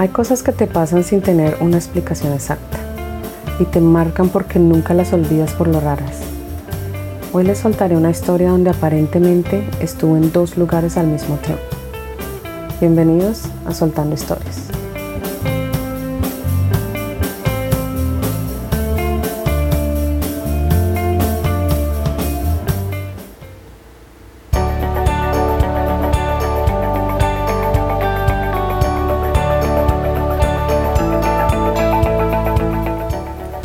Hay cosas que te pasan sin tener una explicación exacta y te marcan porque nunca las olvidas por lo raras. Hoy les soltaré una historia donde aparentemente estuve en dos lugares al mismo tiempo. Bienvenidos a Soltando Historias.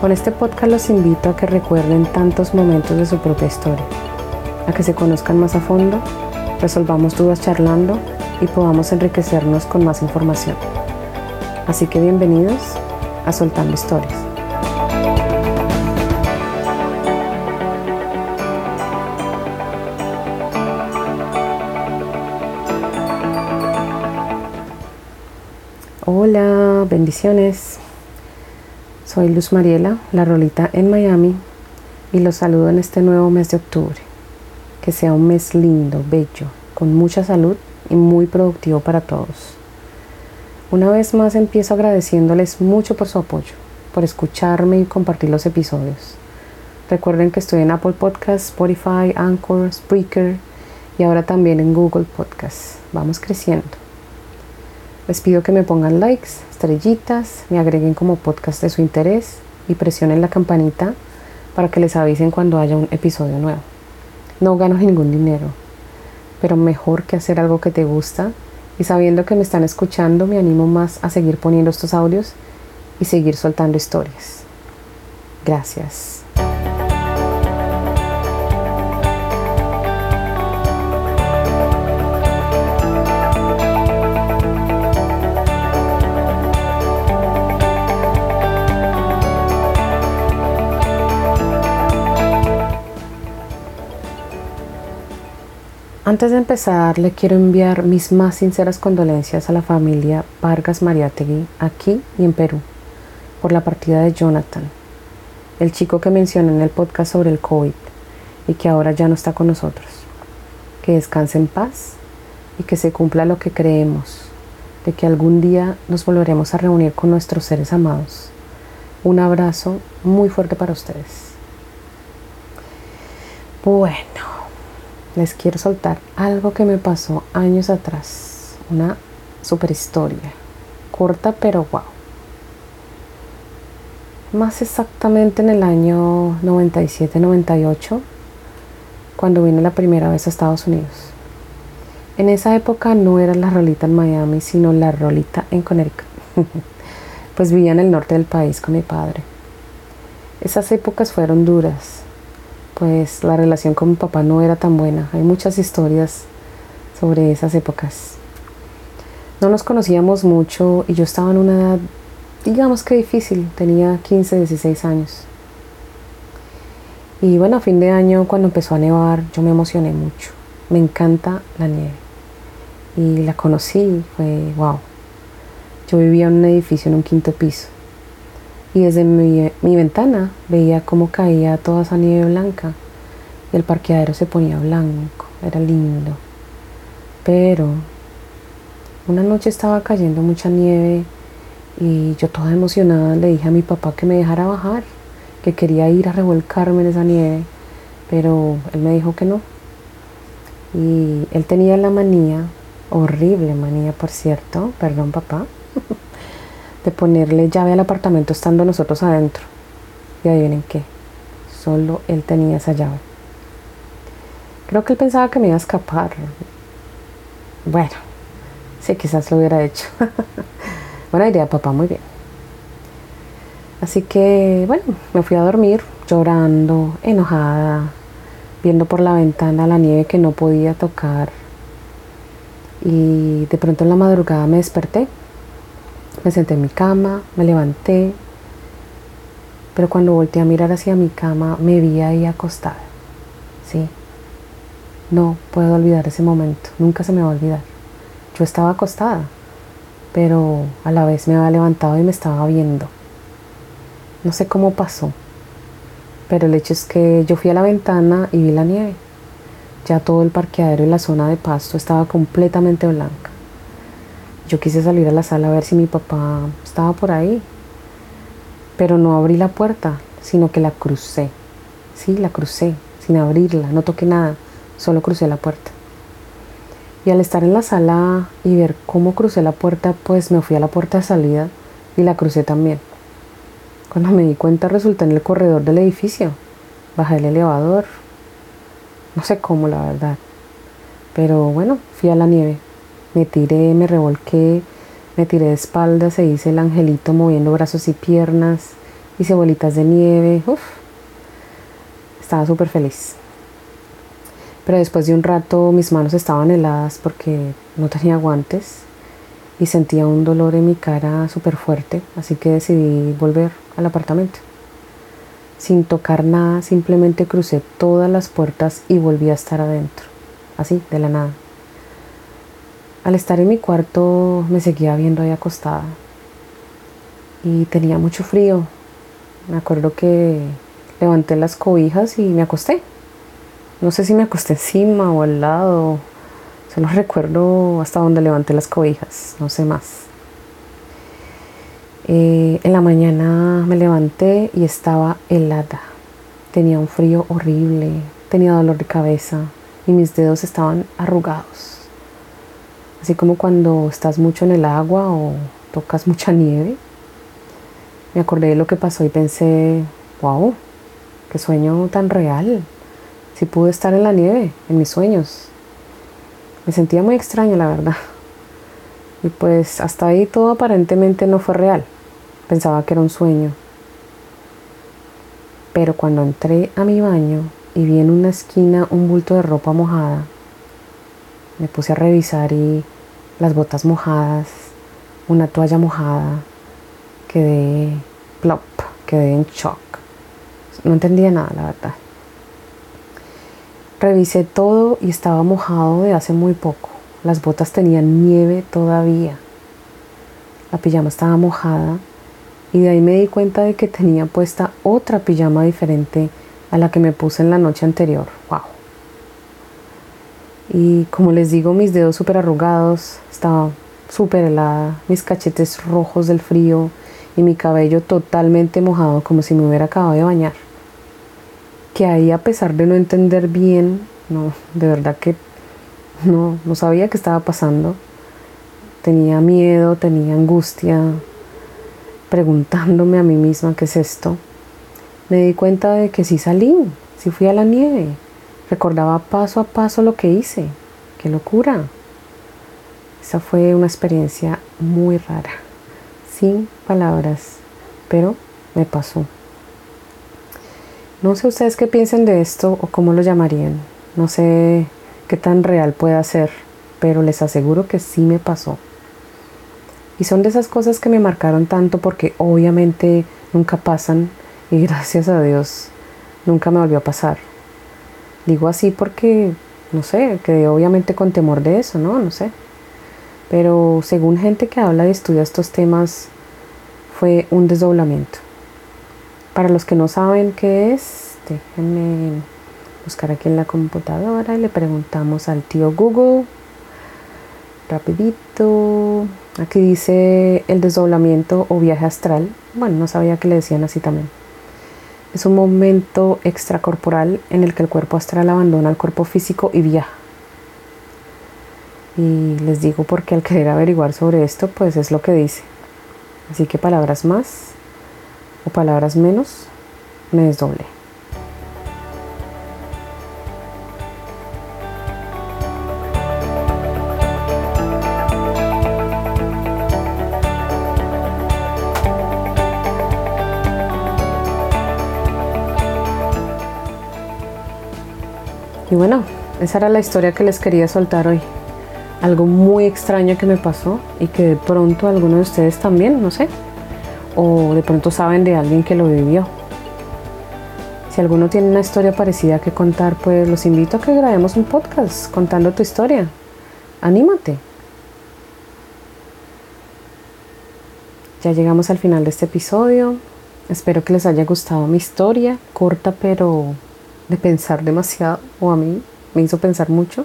Con este podcast los invito a que recuerden tantos momentos de su propia historia, a que se conozcan más a fondo, resolvamos dudas charlando y podamos enriquecernos con más información. Así que bienvenidos a Soltando Historias. Hola, bendiciones. Soy Luz Mariela, la rolita en Miami, y los saludo en este nuevo mes de octubre. Que sea un mes lindo, bello, con mucha salud y muy productivo para todos. Una vez más empiezo agradeciéndoles mucho por su apoyo, por escucharme y compartir los episodios. Recuerden que estoy en Apple Podcasts, Spotify, Anchor, Spreaker y ahora también en Google Podcasts. Vamos creciendo. Les pido que me pongan likes, estrellitas, me agreguen como podcast de su interés y presionen la campanita para que les avisen cuando haya un episodio nuevo. No gano ningún dinero, pero mejor que hacer algo que te gusta y sabiendo que me están escuchando me animo más a seguir poniendo estos audios y seguir soltando historias. Gracias. Antes de empezar, le quiero enviar mis más sinceras condolencias a la familia Vargas Mariategui, aquí y en Perú, por la partida de Jonathan, el chico que mencioné en el podcast sobre el COVID y que ahora ya no está con nosotros. Que descanse en paz y que se cumpla lo que creemos, de que algún día nos volveremos a reunir con nuestros seres amados. Un abrazo muy fuerte para ustedes. Bueno les quiero soltar algo que me pasó años atrás. Una super historia. Corta pero wow. Más exactamente en el año 97-98, cuando vine la primera vez a Estados Unidos. En esa época no era la rolita en Miami, sino la rolita en Connecticut. pues vivía en el norte del país con mi padre. Esas épocas fueron duras, pues la relación con mi papá no era tan buena. Hay muchas historias sobre esas épocas. No nos conocíamos mucho y yo estaba en una edad, digamos que difícil, tenía 15, 16 años. Y bueno, a fin de año cuando empezó a nevar yo me emocioné mucho. Me encanta la nieve. Y la conocí, fue wow. Yo vivía en un edificio en un quinto piso y desde mi, ventana veía cómo caía toda esa nieve blanca y el parqueadero se ponía blanco, era lindo. Pero una noche estaba cayendo mucha nieve y yo toda emocionada le dije a mi papá que me dejara bajar, que quería ir a revolcarme en esa nieve, pero él me dijo que no. Y él tenía la manía, horrible manía por cierto, perdón papá, de ponerle llave al apartamento estando nosotros adentro. Y adivinen qué, solo él tenía esa llave. Creo que él pensaba que me iba a escapar. Bueno, sí, quizás lo hubiera hecho. Buena idea, papá, muy bien. Así que, bueno, me fui a dormir llorando, enojada, viendo por la ventana la nieve que no podía tocar. Y de pronto en la madrugada me desperté me senté en mi cama, me levanté, pero cuando volteé a mirar hacia mi cama me vi ahí acostada. Sí, no puedo olvidar ese momento, nunca se me va a olvidar. Yo estaba acostada, pero a la vez me había levantado y me estaba viendo. No sé cómo pasó, pero el hecho es que yo fui a la ventana y vi la nieve. Ya todo el parqueadero y la zona de pasto estaba completamente blanca. Yo quise salir a la sala a ver si mi papá estaba por ahí, pero no abrí la puerta, sino que la crucé. Sí, la crucé, sin abrirla, no toqué nada, solo crucé la puerta. Y al estar en la sala y ver cómo crucé la puerta, pues me fui a la puerta de salida y la crucé también. Cuando me di cuenta resulté en el corredor del edificio. Bajé el elevador. No sé cómo, la verdad. Pero bueno, fui a la nieve. Me tiré, me revolqué, me tiré de espaldas, se hice el angelito moviendo brazos y piernas, hice bolitas de nieve, Uf, estaba súper feliz. Pero después de un rato mis manos estaban heladas porque no tenía guantes y sentía un dolor en mi cara súper fuerte, así que decidí volver al apartamento. Sin tocar nada, simplemente crucé todas las puertas y volví a estar adentro, así, de la nada. Al estar en mi cuarto me seguía viendo ahí acostada y tenía mucho frío. Me acuerdo que levanté las cobijas y me acosté. No sé si me acosté encima o al lado. Solo recuerdo hasta donde levanté las cobijas, no sé más. Eh, en la mañana me levanté y estaba helada. Tenía un frío horrible, tenía dolor de cabeza y mis dedos estaban arrugados. Así como cuando estás mucho en el agua o tocas mucha nieve. Me acordé de lo que pasó y pensé, wow, qué sueño tan real. Si pude estar en la nieve, en mis sueños. Me sentía muy extraña, la verdad. Y pues hasta ahí todo aparentemente no fue real. Pensaba que era un sueño. Pero cuando entré a mi baño y vi en una esquina un bulto de ropa mojada, me puse a revisar y las botas mojadas, una toalla mojada, quedé plop, quedé en shock. No entendía nada, la verdad. Revisé todo y estaba mojado de hace muy poco. Las botas tenían nieve todavía. La pijama estaba mojada y de ahí me di cuenta de que tenía puesta otra pijama diferente a la que me puse en la noche anterior. ¡Wow! Y como les digo, mis dedos súper arrugados, estaba súper helada, mis cachetes rojos del frío y mi cabello totalmente mojado como si me hubiera acabado de bañar. Que ahí a pesar de no entender bien, no, de verdad que no, no sabía qué estaba pasando. Tenía miedo, tenía angustia, preguntándome a mí misma qué es esto. Me di cuenta de que sí salí, sí fui a la nieve, Recordaba paso a paso lo que hice. ¡Qué locura! Esa fue una experiencia muy rara, sin palabras, pero me pasó. No sé ustedes qué piensan de esto o cómo lo llamarían. No sé qué tan real puede ser, pero les aseguro que sí me pasó. Y son de esas cosas que me marcaron tanto porque obviamente nunca pasan y gracias a Dios nunca me volvió a pasar. Digo así porque, no sé, que obviamente con temor de eso, ¿no? No sé. Pero según gente que habla y estudia estos temas, fue un desdoblamiento. Para los que no saben qué es, déjenme buscar aquí en la computadora y le preguntamos al tío Google. Rapidito. Aquí dice el desdoblamiento o viaje astral. Bueno, no sabía que le decían así también. Es un momento extracorporal en el que el cuerpo astral abandona el cuerpo físico y viaja. Y les digo porque al querer averiguar sobre esto, pues es lo que dice. Así que palabras más o palabras menos, me desdoble. Y bueno, esa era la historia que les quería soltar hoy. Algo muy extraño que me pasó y que de pronto algunos de ustedes también, no sé. O de pronto saben de alguien que lo vivió. Si alguno tiene una historia parecida que contar, pues los invito a que grabemos un podcast contando tu historia. Anímate. Ya llegamos al final de este episodio. Espero que les haya gustado mi historia, corta pero de pensar demasiado, o a mí me hizo pensar mucho.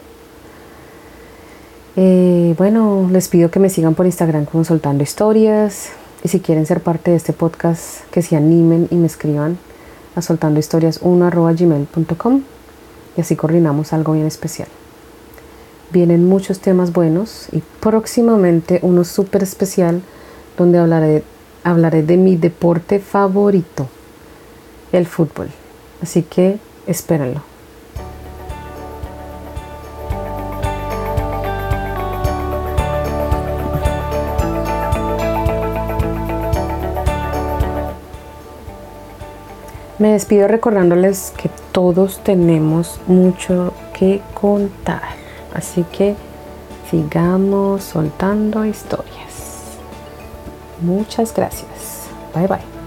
Eh, bueno, les pido que me sigan por Instagram como Soltando Historias. Y si quieren ser parte de este podcast, que se animen y me escriban a soltandohistorias1.gmail.com y así coordinamos algo bien especial. Vienen muchos temas buenos y próximamente uno súper especial donde hablaré, hablaré de mi deporte favorito, el fútbol. Así que espérenlo. Me despido recordándoles que todos tenemos mucho que contar. Así que sigamos soltando historias. Muchas gracias. Bye bye.